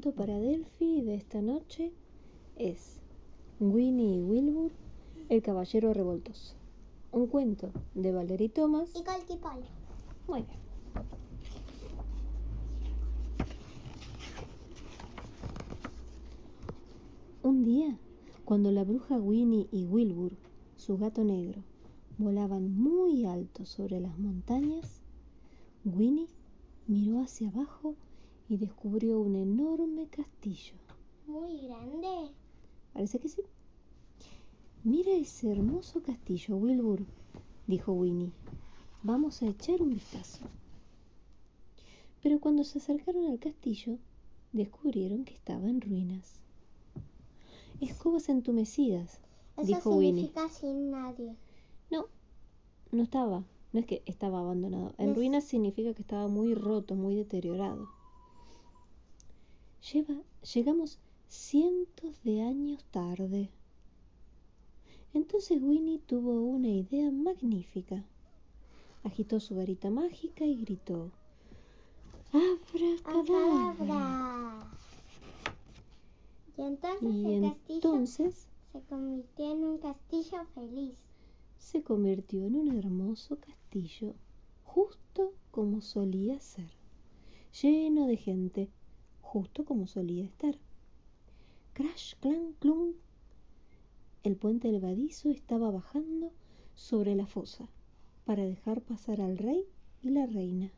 cuento para Delphi de esta noche es Winnie y Wilbur, el caballero revoltoso. Un cuento de Valerie Thomas. Y Calqui Palo. Muy bien. Un día, cuando la bruja Winnie y Wilbur, su gato negro, volaban muy alto sobre las montañas, Winnie miró hacia abajo y descubrió un enorme castillo. Muy grande. Parece que sí. Mira ese hermoso castillo, Wilbur, dijo Winnie. Vamos a echar un vistazo. Pero cuando se acercaron al castillo, descubrieron que estaba en ruinas. Escobas entumecidas, Eso dijo Winnie. sin nadie. No, no estaba. No es que estaba abandonado. En ruinas significa que estaba muy roto, muy deteriorado. Lleva, llegamos cientos de años tarde. Entonces Winnie tuvo una idea magnífica. Agitó su varita mágica y gritó: ¡Abracadabra! Y entonces Y el castillo entonces se convirtió en un castillo feliz. se convirtió en un hermoso castillo, justo como solía ser, lleno de gente, justo como solía estar. Crash, clan, clum. El puente levadizo estaba bajando sobre la fosa para dejar pasar al rey y la reina.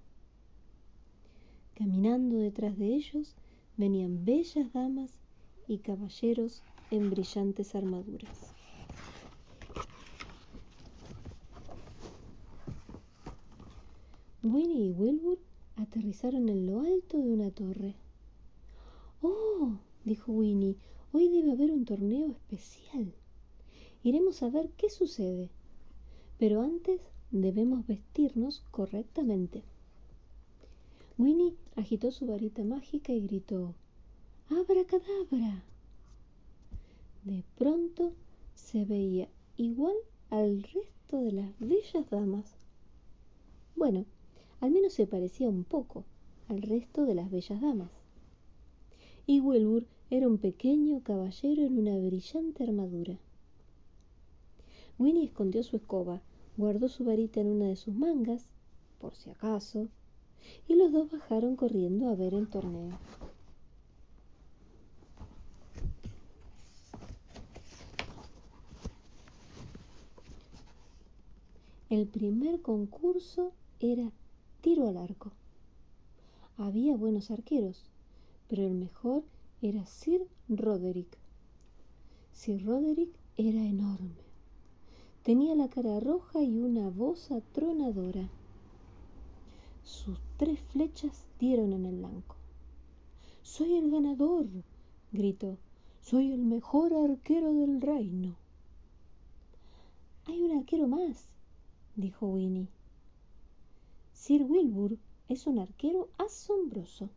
Caminando detrás de ellos venían bellas damas y caballeros en brillantes armaduras. Winnie y Wilbur aterrizaron en lo alto de una torre. ¡Oh! dijo Winnie, hoy debe haber un torneo especial. Iremos a ver qué sucede. Pero antes debemos vestirnos correctamente. Winnie agitó su varita mágica y gritó ¡Abracadabra! De pronto se veía igual al resto de las bellas damas. Bueno, al menos se parecía un poco al resto de las bellas damas. Y Wilbur era un pequeño caballero en una brillante armadura. Winnie escondió su escoba, guardó su varita en una de sus mangas, por si acaso, y los dos bajaron corriendo a ver el torneo. El primer concurso era tiro al arco. Había buenos arqueros, pero el mejor era Sir Roderick. Sir Roderick era enorme. Tenía la cara roja y una voz atronadora. Sus tres flechas dieron en el blanco. Soy el ganador, gritó. Soy el mejor arquero del reino. Hay un arquero más, dijo Winnie. Sir Wilbur es un arquero asombroso.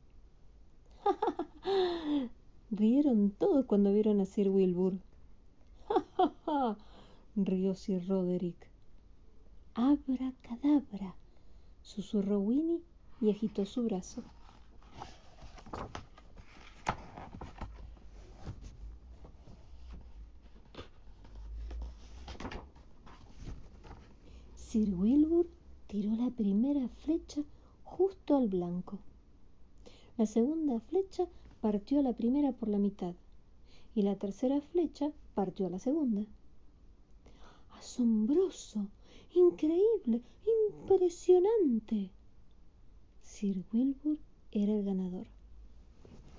Rieron todos cuando vieron a Sir Wilbur. rió Sir Roderick. Abracadabra, susurró Winnie y agitó su brazo. Sir Wilbur tiró la primera flecha justo al blanco. La segunda flecha partió la primera por la mitad y la tercera flecha partió a la segunda. Asombroso, increíble, impresionante. Sir Wilbur era el ganador.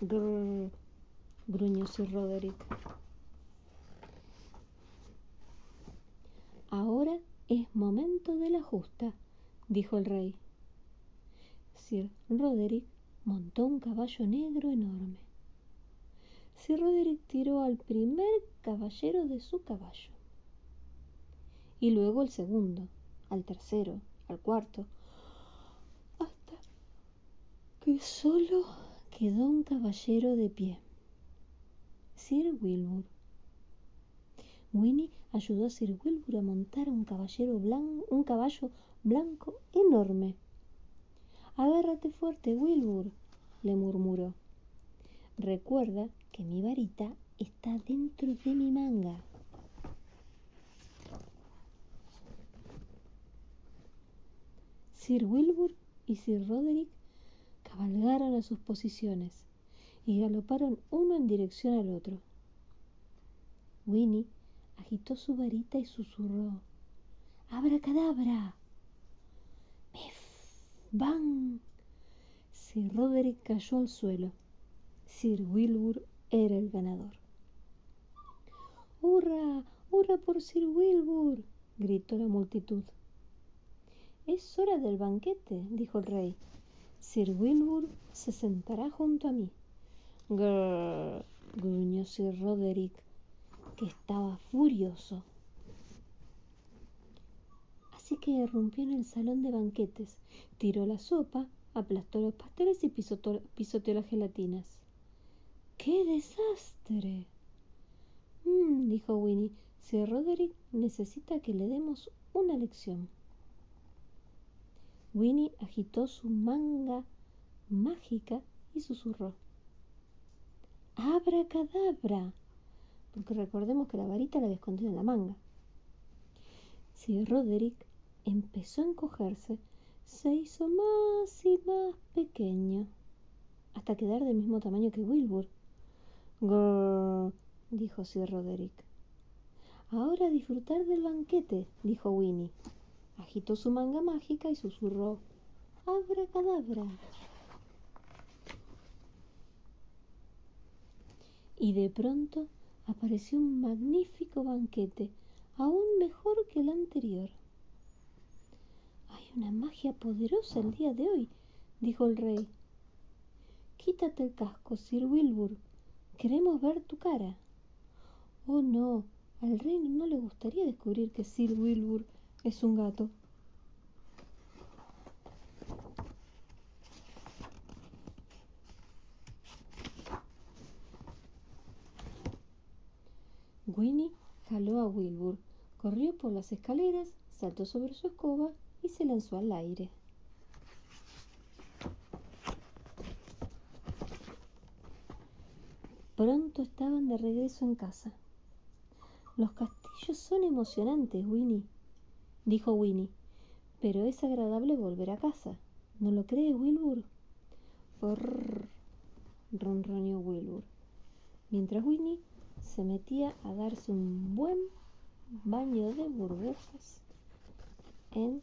Grrr, gruñó Sir Roderick. Ahora es momento de la justa, dijo el rey. Sir Roderick montó un caballo negro enorme. Sir Roderick tiró al primer caballero de su caballo. Y luego al segundo, al tercero, al cuarto, hasta que solo quedó un caballero de pie. Sir Wilbur. Winnie ayudó a Sir Wilbur a montar un caballero un caballo blanco enorme. Agárrate fuerte, Wilbur, le murmuró. recuerda que mi varita está dentro de mi manga. Sir Wilbur y Sir Roderick cabalgaron a sus posiciones y galoparon uno en dirección al otro. Winnie agitó su varita y susurró: ¡Abracadabra! ¡Mif! ¡Bang! Sir Roderick cayó al suelo. Sir Wilbur era el ganador. ¡Hurra! ¡Hurra por Sir Wilbur! gritó la multitud. Es hora del banquete, dijo el rey. Sir Wilbur se sentará junto a mí. Grrr, gruñó Sir Roderick, que estaba furioso. Así que irrumpió en el salón de banquetes, tiró la sopa, aplastó los pasteles y pisoteó, las gelatinas. ¡Qué desastre! Mm, dijo Winnie, Sir Roderick necesita que le demos una lección. Winnie agitó su manga mágica y susurró. ¡Abracadabra! Porque recordemos que la varita la había escondido en la manga. Si Roderick empezó a encogerse, se hizo más y más pequeño, hasta quedar del mismo tamaño que Wilbur. Grrr, dijo Sir Roderick. Ahora disfrutar del banquete, dijo Winnie agitó su manga mágica y susurró abracadabra y de pronto apareció un magnífico banquete aún mejor que el anterior una magia poderosa el día de hoy dijo el rey. Quítate el casco sir wilbur. Queremos ver tu cara. Oh no al rey no le gustaría descubrir que sir wilbur es un gato. Winnie jaló a Wilbur, corrió por las escaleras, saltó sobre su escoba y se lanzó al aire. Pronto estaban de regreso en casa. Los castillos son emocionantes, Winnie, dijo Winnie. Pero es agradable volver a casa. ¿No lo crees, Wilbur? Brrr, ronroneó Wilbur, mientras Winnie se metía a darse un buen baño de burbujas en